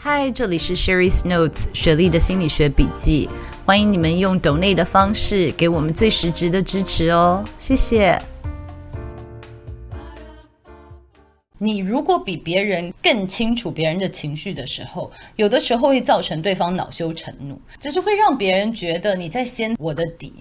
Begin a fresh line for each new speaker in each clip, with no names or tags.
嗨，这里是 Sherry's Notes 雪莉的心理学笔记。欢迎你们用 donate 的方式给我们最实质的支持哦，谢谢。你如果比别人更清楚别人的情绪的时候，有的时候会造成对方恼羞成怒，只是会让别人觉得你在掀我的底。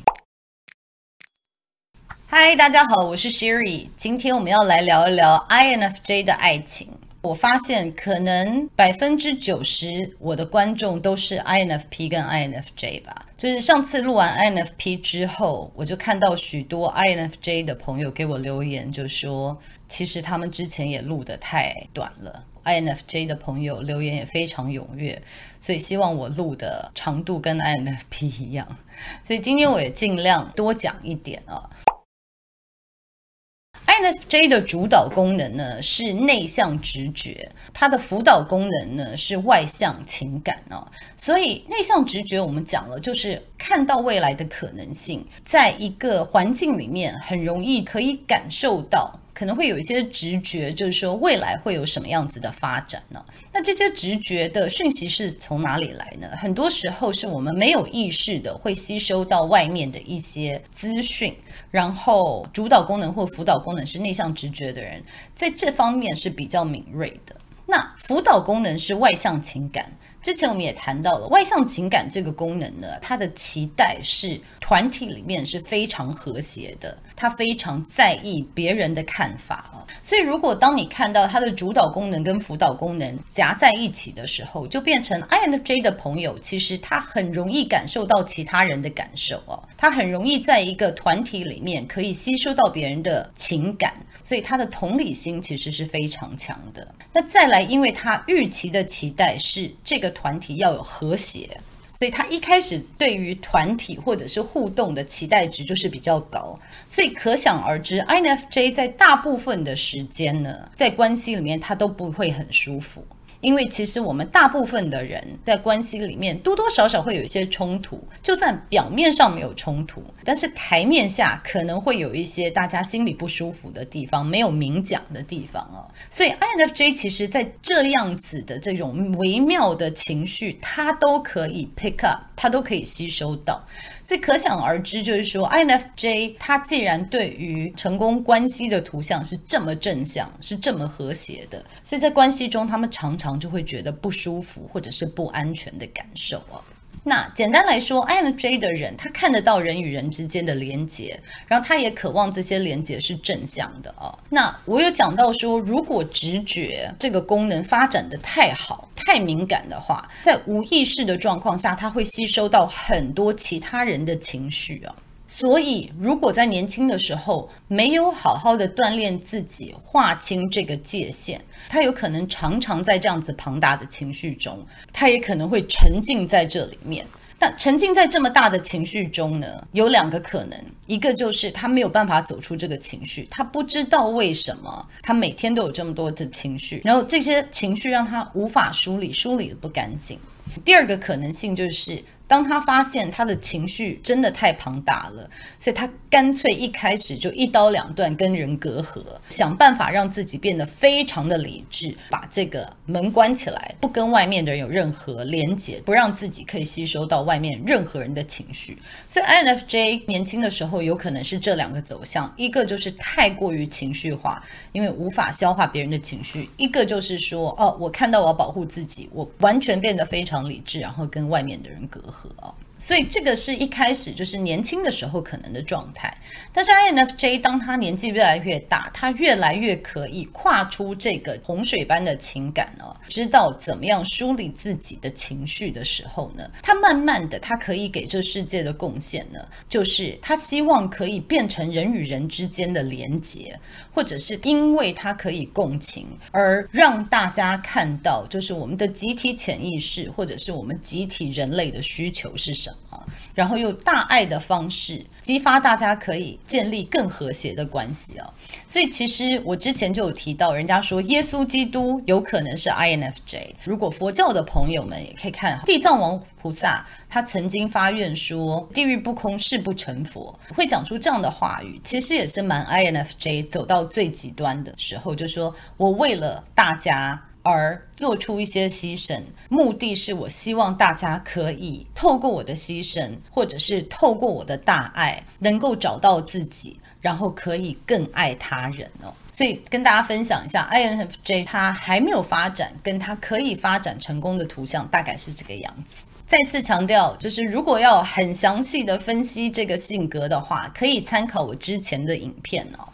嗨，大家好，我是 Sherry，今天我们要来聊一聊 INFJ 的爱情。我发现可能百分之九十我的观众都是 INFP 跟 INFJ 吧。就是上次录完 INFP 之后，我就看到许多 INFJ 的朋友给我留言，就说其实他们之前也录得太短了。INFJ 的朋友留言也非常踊跃，所以希望我录的长度跟 INFP 一样。所以今天我也尽量多讲一点啊。INFJ 的主导功能呢是内向直觉，它的辅导功能呢是外向情感哦。所以内向直觉我们讲了，就是看到未来的可能性，在一个环境里面很容易可以感受到。可能会有一些直觉，就是说未来会有什么样子的发展呢？那这些直觉的讯息是从哪里来呢？很多时候是我们没有意识的会吸收到外面的一些资讯，然后主导功能或辅导功能是内向直觉的人，在这方面是比较敏锐的。那辅导功能是外向情感。之前我们也谈到了外向情感这个功能呢，它的期待是团体里面是非常和谐的，他非常在意别人的看法啊。所以如果当你看到他的主导功能跟辅导功能夹在一起的时候，就变成 INFJ 的朋友，其实他很容易感受到其他人的感受哦，他很容易在一个团体里面可以吸收到别人的情感。所以他的同理心其实是非常强的。那再来，因为他预期的期待是这个团体要有和谐，所以他一开始对于团体或者是互动的期待值就是比较高。所以可想而知，INFJ 在大部分的时间呢，在关系里面他都不会很舒服。因为其实我们大部分的人在关系里面多多少少会有一些冲突，就算表面上没有冲突，但是台面下可能会有一些大家心里不舒服的地方，没有明讲的地方啊。所以 INFJ 其实在这样子的这种微妙的情绪，他都可以 pick up，他都可以吸收到。所以可想而知，就是说，INFJ 他既然对于成功关系的图像是这么正向，是这么和谐的，所以在关系中，他们常常就会觉得不舒服或者是不安全的感受啊。那简单来说，INFJ 的人他看得到人与人之间的连接，然后他也渴望这些连接是正向的啊。那我有讲到说，如果直觉这个功能发展的太好、太敏感的话，在无意识的状况下，他会吸收到很多其他人的情绪啊。所以，如果在年轻的时候没有好好的锻炼自己，划清这个界限，他有可能常常在这样子庞大的情绪中，他也可能会沉浸在这里面。但沉浸在这么大的情绪中呢，有两个可能，一个就是他没有办法走出这个情绪，他不知道为什么他每天都有这么多的情绪，然后这些情绪让他无法梳理，梳理得不干净。第二个可能性就是。当他发现他的情绪真的太庞大了，所以他干脆一开始就一刀两断，跟人隔阂，想办法让自己变得非常的理智，把这个门关起来，不跟外面的人有任何连接，不让自己可以吸收到外面任何人的情绪。所以 INFJ 年轻的时候有可能是这两个走向，一个就是太过于情绪化，因为无法消化别人的情绪；一个就是说，哦，我看到我要保护自己，我完全变得非常理智，然后跟外面的人隔阂。合。所以这个是一开始就是年轻的时候可能的状态，但是 INFJ 当他年纪越来越大，他越来越可以跨出这个洪水般的情感哦，知道怎么样梳理自己的情绪的时候呢，他慢慢的他可以给这世界的贡献呢，就是他希望可以变成人与人之间的连结，或者是因为他可以共情而让大家看到，就是我们的集体潜意识，或者是我们集体人类的需求是什么。然后用大爱的方式激发大家可以建立更和谐的关系啊，所以其实我之前就有提到，人家说耶稣基督有可能是 INFJ。如果佛教的朋友们也可以看地藏王菩萨，他曾经发愿说地狱不空，誓不成佛，会讲出这样的话语，其实也是蛮 INFJ 走到最极端的时候，就说我为了大家。而做出一些牺牲，目的是我希望大家可以透过我的牺牲，或者是透过我的大爱，能够找到自己，然后可以更爱他人哦。所以跟大家分享一下，INFJ 他还没有发展，跟他可以发展成功的图像大概是这个样子。再次强调，就是如果要很详细的分析这个性格的话，可以参考我之前的影片哦。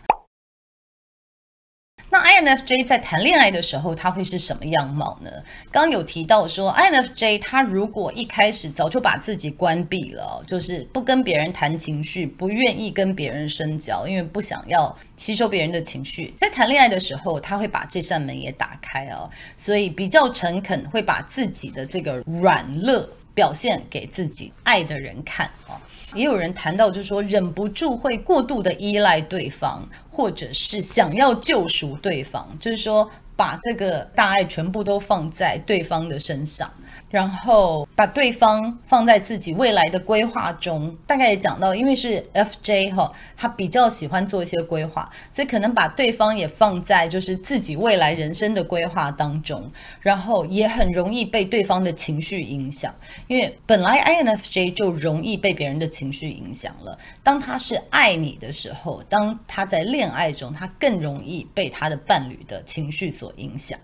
那 INFJ 在谈恋爱的时候，他会是什么样貌呢？刚有提到说，INFJ 他如果一开始早就把自己关闭了，就是不跟别人谈情绪，不愿意跟别人深交，因为不想要吸收别人的情绪，在谈恋爱的时候，他会把这扇门也打开哦，所以比较诚恳，会把自己的这个软弱表现给自己爱的人看哦。也有人谈到，就是说忍不住会过度的依赖对方，或者是想要救赎对方，就是说把这个大爱全部都放在对方的身上。然后把对方放在自己未来的规划中，大概也讲到，因为是 FJ 哈，他比较喜欢做一些规划，所以可能把对方也放在就是自己未来人生的规划当中，然后也很容易被对方的情绪影响，因为本来 INFJ 就容易被别人的情绪影响了，当他是爱你的时候，当他在恋爱中，他更容易被他的伴侣的情绪所影响。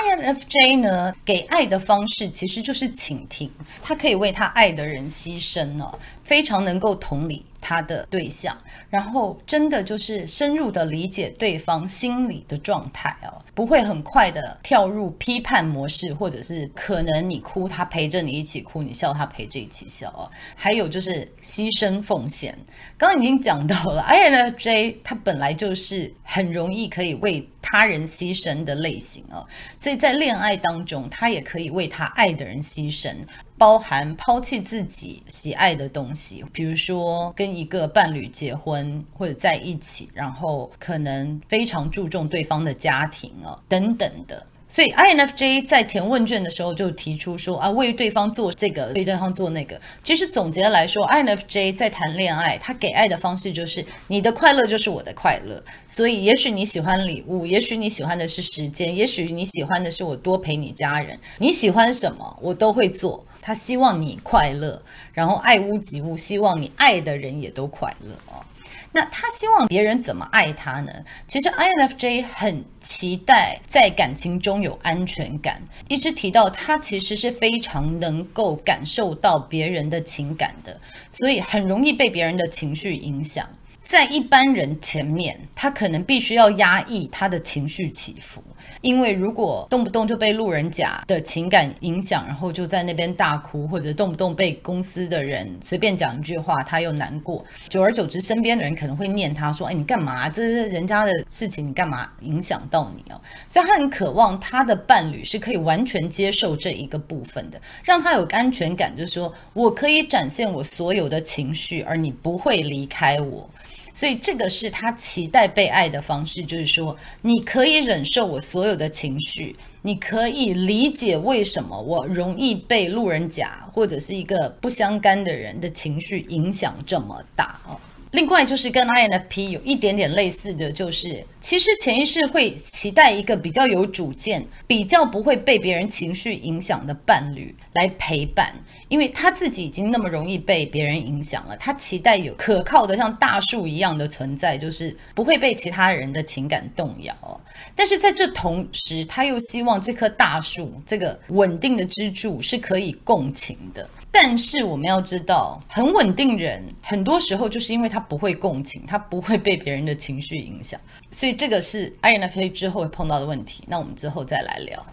INFJ 呢？给爱的方式其实就是倾听，他可以为他爱的人牺牲哦，非常能够同理他的对象，然后真的就是深入的理解对方心理的状态哦，不会很快的跳入批判模式，或者是可能你哭，他陪着你一起哭，你笑，他陪着一起笑哦。还有就是牺牲奉献，刚刚已经讲到了，INFJ 他本来就是很容易可以为他人牺牲的类型哦，所以在恋爱当中，他也可以为他爱的人牺牲。包含抛弃自己喜爱的东西，比如说跟一个伴侣结婚或者在一起，然后可能非常注重对方的家庭啊等等的。所以 INFJ 在填问卷的时候就提出说啊，为对方做这个，为对方做那个。其实总结来说，INFJ 在谈恋爱，他给爱的方式就是你的快乐就是我的快乐。所以也许你喜欢礼物，也许你喜欢的是时间，也许你喜欢的是我多陪你家人。你喜欢什么，我都会做。他希望你快乐，然后爱屋及乌，希望你爱的人也都快乐哦。那他希望别人怎么爱他呢？其实 INFJ 很期待在感情中有安全感，一直提到他其实是非常能够感受到别人的情感的，所以很容易被别人的情绪影响。在一般人前面，他可能必须要压抑他的情绪起伏，因为如果动不动就被路人甲的情感影响，然后就在那边大哭，或者动不动被公司的人随便讲一句话，他又难过，久而久之，身边的人可能会念他说：“哎，你干嘛？这是人家的事情，你干嘛影响到你哦？”所以他很渴望他的伴侣是可以完全接受这一个部分的，让他有安全感，就是说我可以展现我所有的情绪，而你不会离开我。所以这个是他期待被爱的方式，就是说，你可以忍受我所有的情绪，你可以理解为什么我容易被路人甲或者是一个不相干的人的情绪影响这么大哦。另外就是跟 INFP 有一点点类似的就是其实潜意识会期待一个比较有主见、比较不会被别人情绪影响的伴侣来陪伴，因为他自己已经那么容易被别人影响了，他期待有可靠的像大树一样的存在，就是不会被其他人的情感动摇。但是在这同时，他又希望这棵大树这个稳定的支柱是可以共情的。但是我们要知道，很稳定人很多时候就是因为他不会共情，他不会被别人的情绪影响，所以这个是 INFJ 之后会碰到的问题。那我们之后再来聊。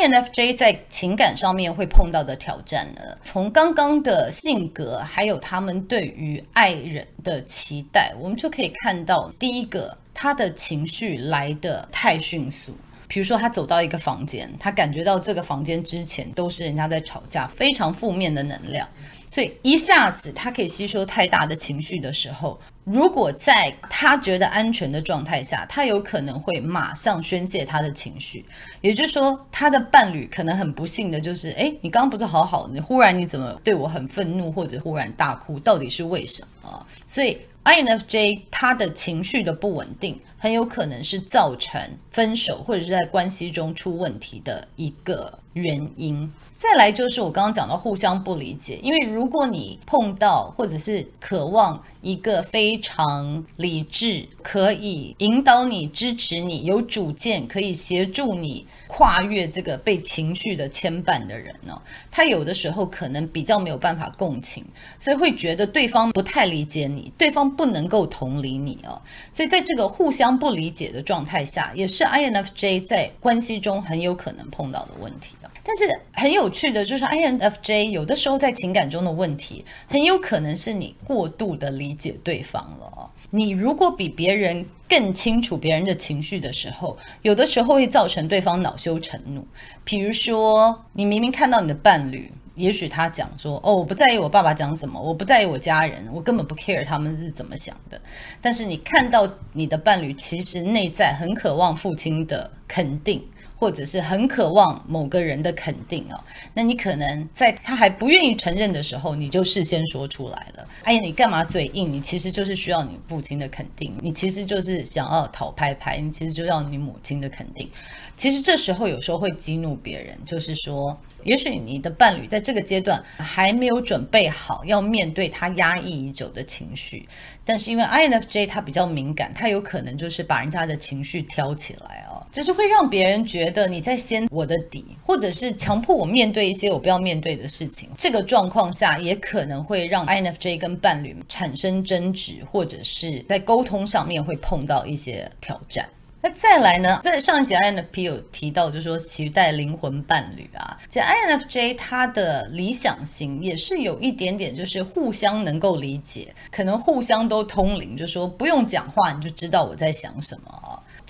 N F J 在情感上面会碰到的挑战呢，从刚刚的性格，还有他们对于爱人的期待，我们就可以看到，第一个，他的情绪来得太迅速。比如说，他走到一个房间，他感觉到这个房间之前都是人家在吵架，非常负面的能量，所以一下子他可以吸收太大的情绪的时候，如果在他觉得安全的状态下，他有可能会马上宣泄他的情绪。也就是说，他的伴侣可能很不幸的就是，哎，你刚刚不是好好的，忽然你怎么对我很愤怒，或者忽然大哭，到底是为什么？所以。INFJ 他的情绪的不稳定，很有可能是造成分手或者是在关系中出问题的一个原因。再来就是我刚刚讲的互相不理解，因为如果你碰到或者是渴望一个非常理智、可以引导你、支持你、有主见、可以协助你跨越这个被情绪的牵绊的人呢，他有的时候可能比较没有办法共情，所以会觉得对方不太理解你，对方不能够同理你哦。所以在这个互相不理解的状态下，也是 INFJ 在关系中很有可能碰到的问题但是很有趣的就是，INFJ 有的时候在情感中的问题，很有可能是你过度的理解对方了。你如果比别人更清楚别人的情绪的时候，有的时候会造成对方恼羞成怒。比如说，你明明看到你的伴侣，也许他讲说：“哦，我不在意我爸爸讲什么，我不在意我家人，我根本不 care 他们是怎么想的。”但是你看到你的伴侣其实内在很渴望父亲的肯定。或者是很渴望某个人的肯定哦，那你可能在他还不愿意承认的时候，你就事先说出来了。哎呀，你干嘛嘴硬？你其实就是需要你父亲的肯定，你其实就是想要讨拍拍，你其实就要你母亲的肯定。其实这时候有时候会激怒别人，就是说。也许你的伴侣在这个阶段还没有准备好要面对他压抑已久的情绪，但是因为 INFJ 他比较敏感，他有可能就是把人家的情绪挑起来哦，就是会让别人觉得你在掀我的底，或者是强迫我面对一些我不要面对的事情。这个状况下也可能会让 INFJ 跟伴侣产生争执，或者是在沟通上面会碰到一些挑战。那再来呢？在上一集 INFP 有提到，就是说期待灵魂伴侣啊。其实 INFJ 他的理想型也是有一点点，就是互相能够理解，可能互相都通灵，就说不用讲话你就知道我在想什么。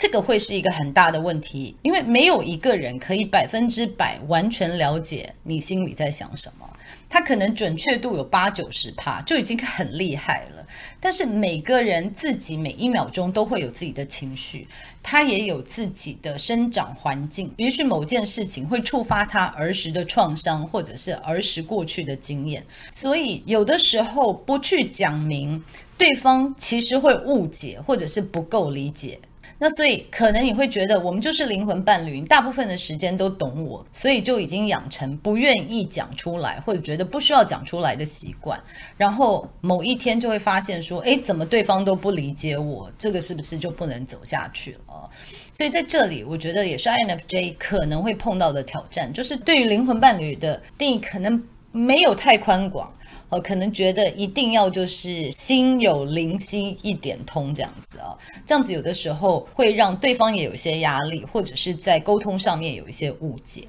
这个会是一个很大的问题，因为没有一个人可以百分之百完全了解你心里在想什么。他可能准确度有八九十趴，就已经很厉害了。但是每个人自己每一秒钟都会有自己的情绪，他也有自己的生长环境。也许某件事情会触发他儿时的创伤，或者是儿时过去的经验。所以有的时候不去讲明，对方其实会误解，或者是不够理解。那所以可能你会觉得我们就是灵魂伴侣，你大部分的时间都懂我，所以就已经养成不愿意讲出来，或者觉得不需要讲出来的习惯。然后某一天就会发现说，诶，怎么对方都不理解我？这个是不是就不能走下去了？所以在这里，我觉得也是 INFJ 可能会碰到的挑战，就是对于灵魂伴侣的定义可能没有太宽广。哦，可能觉得一定要就是心有灵犀一点通这样子啊，这样子有的时候会让对方也有一些压力，或者是在沟通上面有一些误解。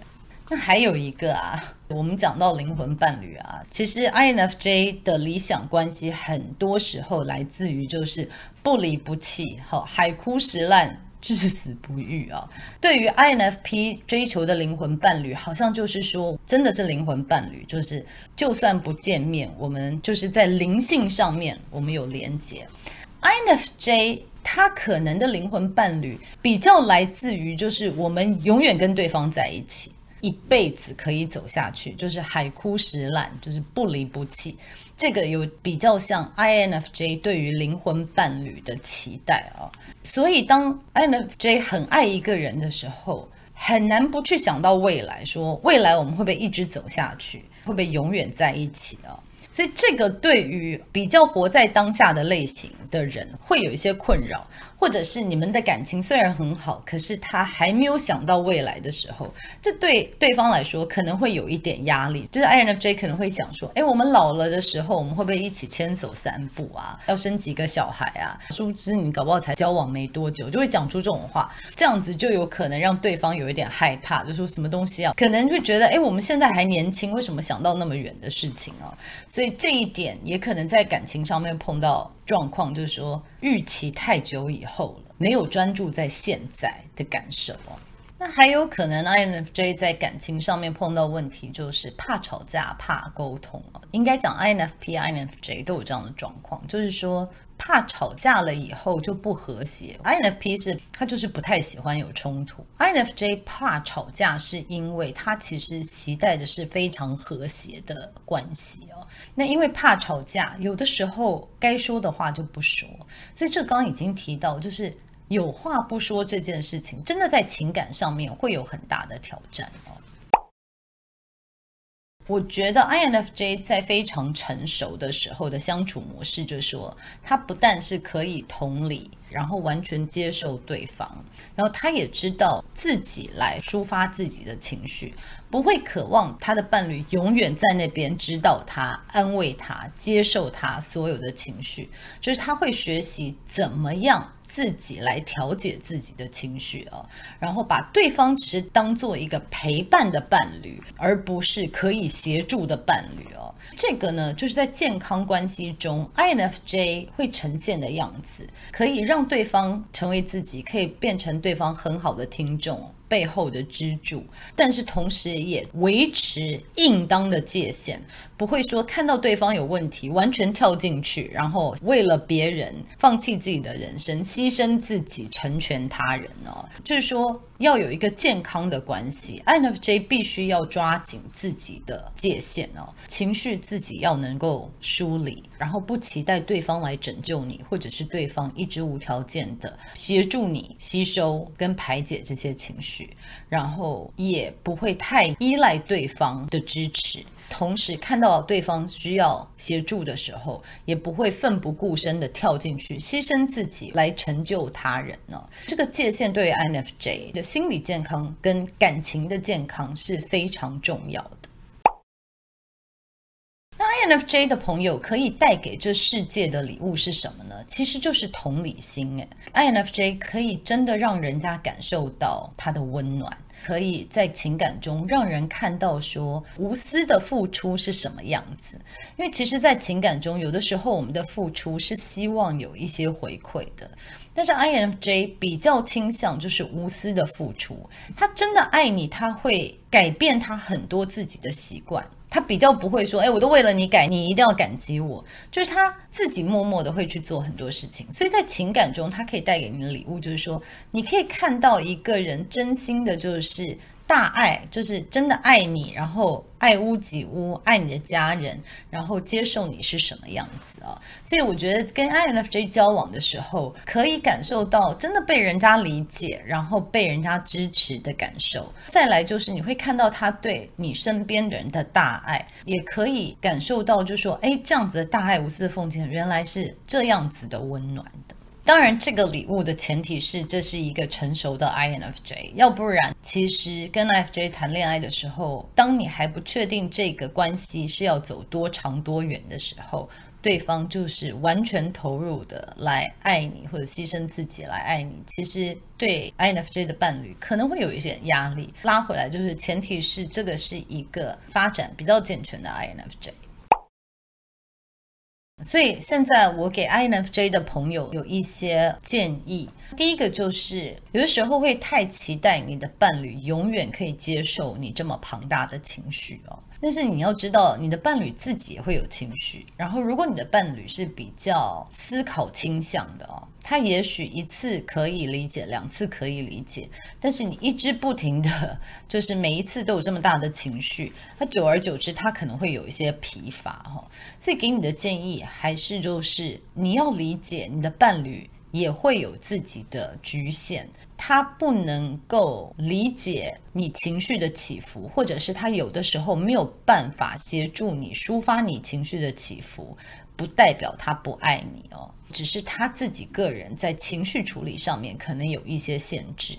那还有一个啊，我们讲到灵魂伴侣啊，其实 INFJ 的理想关系很多时候来自于就是不离不弃，好，海枯石烂。至死不渝啊！对于 INFP 追求的灵魂伴侣，好像就是说，真的是灵魂伴侣，就是就算不见面，我们就是在灵性上面我们有连接。INFJ 他可能的灵魂伴侣比较来自于，就是我们永远跟对方在一起。一辈子可以走下去，就是海枯石烂，就是不离不弃。这个有比较像 INFJ 对于灵魂伴侣的期待啊，所以当 INFJ 很爱一个人的时候，很难不去想到未来，说未来我们会不会一直走下去，会不会永远在一起啊？所以这个对于比较活在当下的类型的人会有一些困扰，或者是你们的感情虽然很好，可是他还没有想到未来的时候，这对对方来说可能会有一点压力。就是 INFJ 可能会想说，哎，我们老了的时候，我们会不会一起牵手散步啊？要生几个小孩啊？殊不知你搞不好才交往没多久，就会讲出这种话，这样子就有可能让对方有一点害怕，就说什么东西啊？可能会觉得，哎，我们现在还年轻，为什么想到那么远的事情啊？所以所以这一点也可能在感情上面碰到状况，就是说预期太久以后了，没有专注在现在的感受。那还有可能 INFJ 在感情上面碰到问题，就是怕吵架、怕沟通。应该讲 INFP、INFJ 都有这样的状况，就是说怕吵架了以后就不和谐。INFP 是他就是不太喜欢有冲突，INFJ 怕吵架是因为他其实期待的是非常和谐的关系哦。那因为怕吵架，有的时候该说的话就不说，所以这刚刚已经提到，就是。有话不说这件事情，真的在情感上面会有很大的挑战哦。我觉得 INFJ 在非常成熟的时候的相处模式，就是说，他不但是可以同理，然后完全接受对方，然后他也知道自己来抒发自己的情绪，不会渴望他的伴侣永远在那边指导他、安慰他、接受他所有的情绪，就是他会学习怎么样。自己来调节自己的情绪啊，然后把对方只是当做一个陪伴的伴侣，而不是可以协助的伴侣哦。这个呢，就是在健康关系中，INFJ 会呈现的样子，可以让对方成为自己，可以变成对方很好的听众。背后的支柱，但是同时也维持应当的界限，不会说看到对方有问题完全跳进去，然后为了别人放弃自己的人生，牺牲自己成全他人哦。就是说要有一个健康的关系，INFJ 必须要抓紧自己的界限哦，情绪自己要能够梳理，然后不期待对方来拯救你，或者是对方一直无条件的协助你吸收跟排解这些情绪。然后也不会太依赖对方的支持，同时看到对方需要协助的时候，也不会奋不顾身的跳进去，牺牲自己来成就他人呢。这个界限对于 INFJ 的心理健康跟感情的健康是非常重要的。INFJ 的朋友可以带给这世界的礼物是什么呢？其实就是同理心。哎，INFJ 可以真的让人家感受到他的温暖，可以在情感中让人看到说无私的付出是什么样子。因为其实，在情感中，有的时候我们的付出是希望有一些回馈的，但是 INFJ 比较倾向就是无私的付出。他真的爱你，他会改变他很多自己的习惯。他比较不会说，哎，我都为了你改，你一定要感激我。就是他自己默默的会去做很多事情，所以在情感中，他可以带给你的礼物，就是说，你可以看到一个人真心的，就是。大爱就是真的爱你，然后爱屋及乌，爱你的家人，然后接受你是什么样子啊。所以我觉得跟 INFJ 交往的时候，可以感受到真的被人家理解，然后被人家支持的感受。再来就是你会看到他对你身边的人的大爱，也可以感受到，就说，哎，这样子的大爱无私的奉献，原来是这样子的温暖的。当然，这个礼物的前提是这是一个成熟的 INFJ，要不然，其实跟 INFJ 谈恋爱的时候，当你还不确定这个关系是要走多长多远的时候，对方就是完全投入的来爱你，或者牺牲自己来爱你，其实对 INFJ 的伴侣可能会有一些压力。拉回来就是前提是这个是一个发展比较健全的 INFJ。所以现在我给 INFJ 的朋友有一些建议。第一个就是，有的时候会太期待你的伴侣永远可以接受你这么庞大的情绪哦。但是你要知道，你的伴侣自己也会有情绪。然后，如果你的伴侣是比较思考倾向的哦，他也许一次可以理解，两次可以理解，但是你一直不停的，就是每一次都有这么大的情绪，他久而久之，他可能会有一些疲乏哈。所以给你的建议还是就是你要理解你的伴侣。也会有自己的局限，他不能够理解你情绪的起伏，或者是他有的时候没有办法协助你抒发你情绪的起伏，不代表他不爱你哦。只是他自己个人在情绪处理上面可能有一些限制，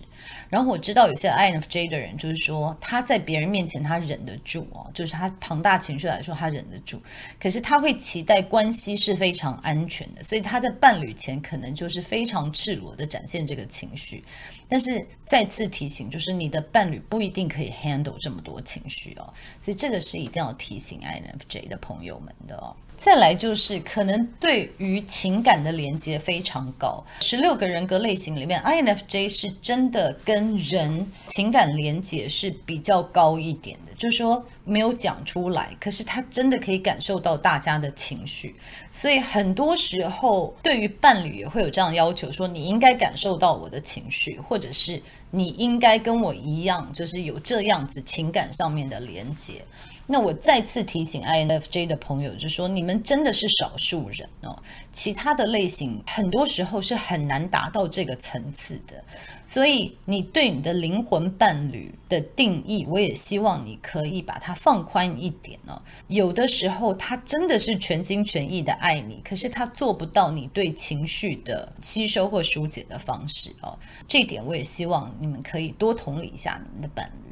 然后我知道有些 INFJ 的人就是说他在别人面前他忍得住哦，就是他庞大情绪来说他忍得住，可是他会期待关系是非常安全的，所以他在伴侣前可能就是非常赤裸的展现这个情绪。但是再次提醒，就是你的伴侣不一定可以 handle 这么多情绪哦，所以这个是一定要提醒 INFJ 的朋友们的哦。再来就是可能对于情感的连接非常高，十六个人格类型里面，INFJ 是真的跟人情感连接是比较高一点的，就是说没有讲出来，可是他真的可以感受到大家的情绪，所以很多时候对于伴侣也会有这样要求，说你应该感受到我的情绪，或者是你应该跟我一样，就是有这样子情感上面的连接。那我再次提醒 INFJ 的朋友，就是说你们真的是少数人哦，其他的类型很多时候是很难达到这个层次的。所以你对你的灵魂伴侣的定义，我也希望你可以把它放宽一点哦。有的时候他真的是全心全意的爱你，可是他做不到你对情绪的吸收或疏解的方式哦。这点我也希望你们可以多同理一下你们的伴侣。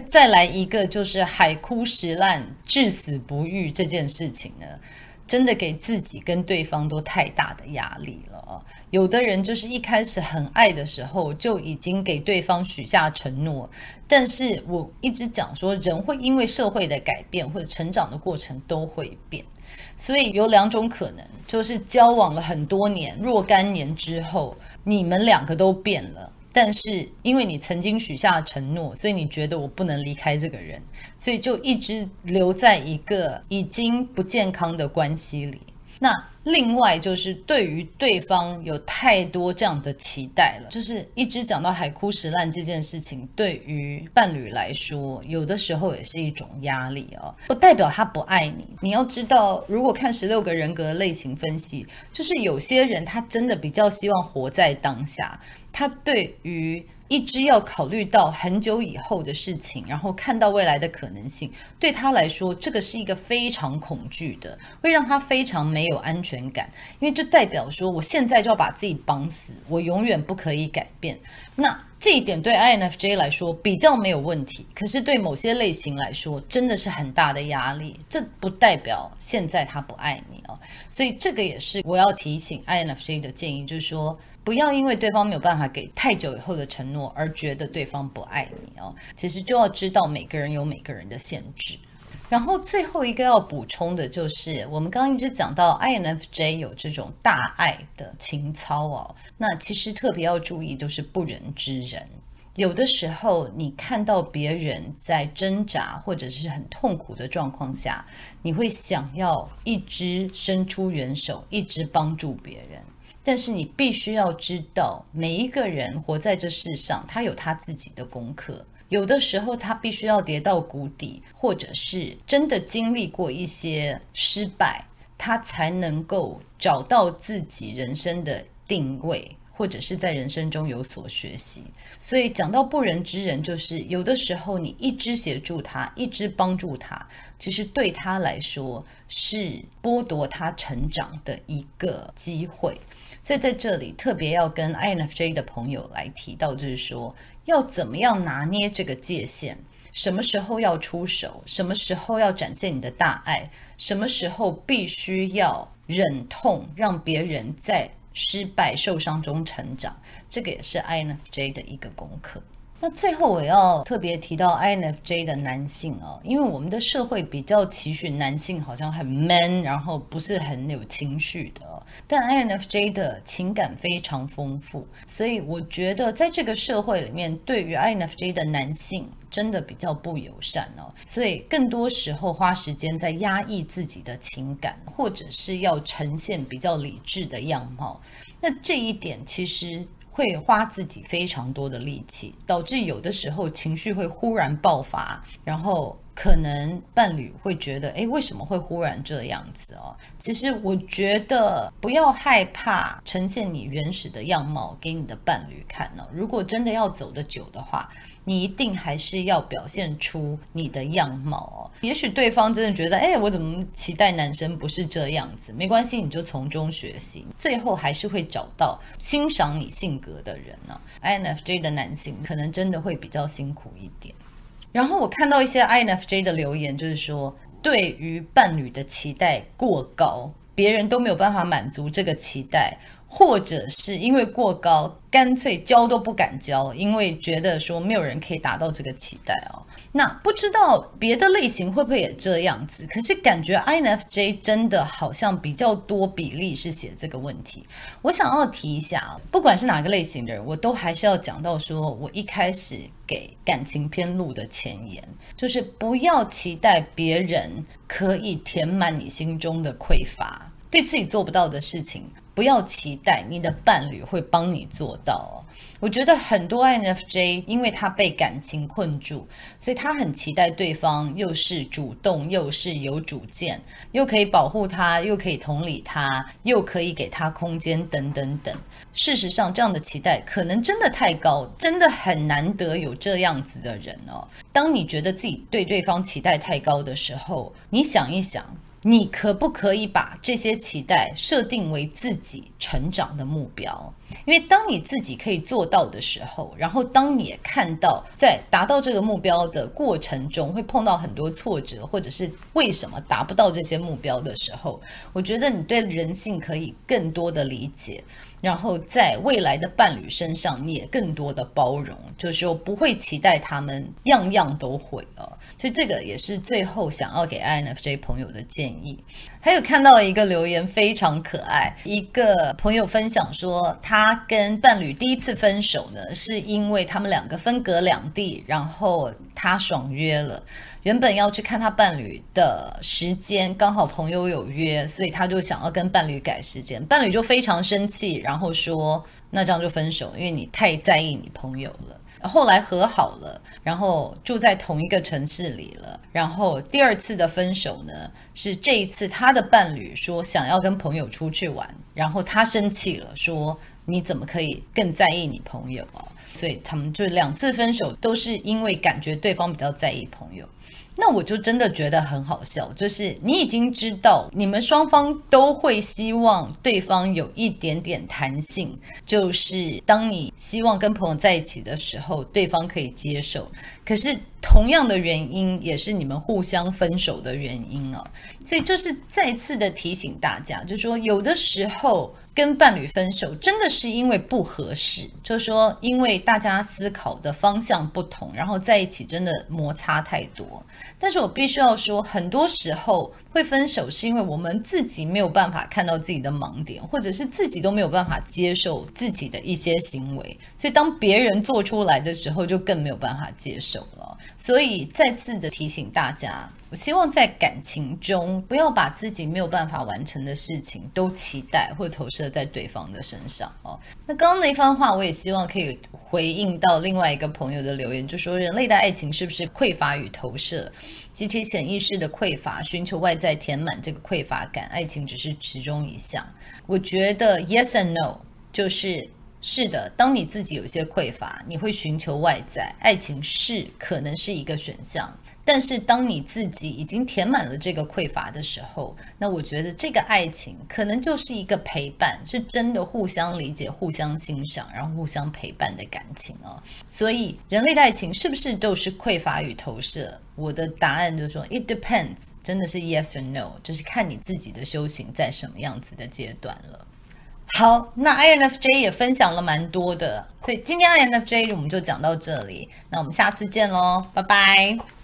再来一个就是海枯石烂、至死不渝这件事情呢，真的给自己跟对方都太大的压力了！有的人就是一开始很爱的时候就已经给对方许下承诺，但是我一直讲说，人会因为社会的改变或者成长的过程都会变，所以有两种可能，就是交往了很多年、若干年之后，你们两个都变了。但是因为你曾经许下承诺，所以你觉得我不能离开这个人，所以就一直留在一个已经不健康的关系里。那另外就是对于对方有太多这样的期待了，就是一直讲到海枯石烂这件事情，对于伴侣来说，有的时候也是一种压力哦。不代表他不爱你，你要知道，如果看十六个人格类型分析，就是有些人他真的比较希望活在当下。他对于一直要考虑到很久以后的事情，然后看到未来的可能性，对他来说，这个是一个非常恐惧的，会让他非常没有安全感，因为这代表说，我现在就要把自己绑死，我永远不可以改变。那这一点对 INFJ 来说比较没有问题，可是对某些类型来说，真的是很大的压力。这不代表现在他不爱你哦，所以这个也是我要提醒 INFJ 的建议，就是说。不要因为对方没有办法给太久以后的承诺而觉得对方不爱你哦。其实就要知道每个人有每个人的限制。然后最后一个要补充的就是，我们刚刚一直讲到 INFJ 有这种大爱的情操哦。那其实特别要注意就是不仁之人。有的时候你看到别人在挣扎或者是很痛苦的状况下，你会想要一直伸出援手，一直帮助别人。但是你必须要知道，每一个人活在这世上，他有他自己的功课。有的时候，他必须要跌到谷底，或者是真的经历过一些失败，他才能够找到自己人生的定位，或者是在人生中有所学习。所以，讲到不仁之人，就是有的时候你一直协助他，一直帮助他，其实对他来说是剥夺他成长的一个机会。所以在这里特别要跟 INFJ 的朋友来提到，就是说要怎么样拿捏这个界限，什么时候要出手，什么时候要展现你的大爱，什么时候必须要忍痛让别人在失败受伤中成长，这个也是 INFJ 的一个功课。那最后我要特别提到 INFJ 的男性哦，因为我们的社会比较期许男性好像很 man，然后不是很有情绪的。但 INFJ 的情感非常丰富，所以我觉得在这个社会里面，对于 INFJ 的男性。真的比较不友善哦，所以更多时候花时间在压抑自己的情感，或者是要呈现比较理智的样貌。那这一点其实会花自己非常多的力气，导致有的时候情绪会忽然爆发，然后。可能伴侣会觉得，哎，为什么会忽然这样子哦？其实我觉得不要害怕呈现你原始的样貌给你的伴侣看呢。如果真的要走得久的话，你一定还是要表现出你的样貌哦。也许对方真的觉得，诶，我怎么期待男生不是这样子？没关系，你就从中学习，最后还是会找到欣赏你性格的人呢。INFJ 的男性可能真的会比较辛苦一点。然后我看到一些 INFJ 的留言，就是说对于伴侣的期待过高，别人都没有办法满足这个期待，或者是因为过高，干脆交都不敢交，因为觉得说没有人可以达到这个期待哦。那不知道别的类型会不会也这样子？可是感觉 INFJ 真的好像比较多比例是写这个问题。我想要提一下，不管是哪个类型的人，我都还是要讲到说，我一开始给感情篇录的前言，就是不要期待别人可以填满你心中的匮乏，对自己做不到的事情，不要期待你的伴侣会帮你做到哦。我觉得很多 INFJ 因为他被感情困住，所以他很期待对方又是主动，又是有主见，又可以保护他，又可以同理他，又可以给他空间，等等等。事实上，这样的期待可能真的太高，真的很难得有这样子的人哦。当你觉得自己对对方期待太高的时候，你想一想。你可不可以把这些期待设定为自己成长的目标？因为当你自己可以做到的时候，然后当你也看到在达到这个目标的过程中会碰到很多挫折，或者是为什么达不到这些目标的时候，我觉得你对人性可以更多的理解。然后在未来的伴侣身上，你也更多的包容，就是说不会期待他们样样都会啊。所以这个也是最后想要给 INFJ 朋友的建议。还有看到一个留言非常可爱，一个朋友分享说，他跟伴侣第一次分手呢，是因为他们两个分隔两地，然后他爽约了。原本要去看他伴侣的时间，刚好朋友有约，所以他就想要跟伴侣改时间。伴侣就非常生气，然后说：“那这样就分手，因为你太在意你朋友了。”后来和好了，然后住在同一个城市里了。然后第二次的分手呢，是这一次他的伴侣说想要跟朋友出去玩，然后他生气了，说：“你怎么可以更在意你朋友啊？”所以他们就两次分手都是因为感觉对方比较在意朋友。那我就真的觉得很好笑，就是你已经知道你们双方都会希望对方有一点点弹性，就是当你希望跟朋友在一起的时候，对方可以接受。可是同样的原因也是你们互相分手的原因啊，所以就是再次的提醒大家，就说有的时候。跟伴侣分手真的是因为不合适，就是说，因为大家思考的方向不同，然后在一起真的摩擦太多。但是我必须要说，很多时候会分手是因为我们自己没有办法看到自己的盲点，或者是自己都没有办法接受自己的一些行为，所以当别人做出来的时候，就更没有办法接受了。所以再次的提醒大家。希望在感情中不要把自己没有办法完成的事情都期待或投射在对方的身上哦。那刚刚那番话，我也希望可以回应到另外一个朋友的留言，就说人类的爱情是不是匮乏与投射，集体潜意识的匮乏，寻求外在填满这个匮乏感，爱情只是其中一项。我觉得 yes and no，就是是的，当你自己有些匮乏，你会寻求外在，爱情是可能是一个选项。但是，当你自己已经填满了这个匮乏的时候，那我觉得这个爱情可能就是一个陪伴，是真的互相理解、互相欣赏，然后互相陪伴的感情哦。所以，人类的爱情是不是都是匮乏与投射？我的答案就是说，it depends，真的是 yes or no，就是看你自己的修行在什么样子的阶段了。好，那 INFJ 也分享了蛮多的，所以今天 INFJ 我们就讲到这里，那我们下次见喽，拜拜。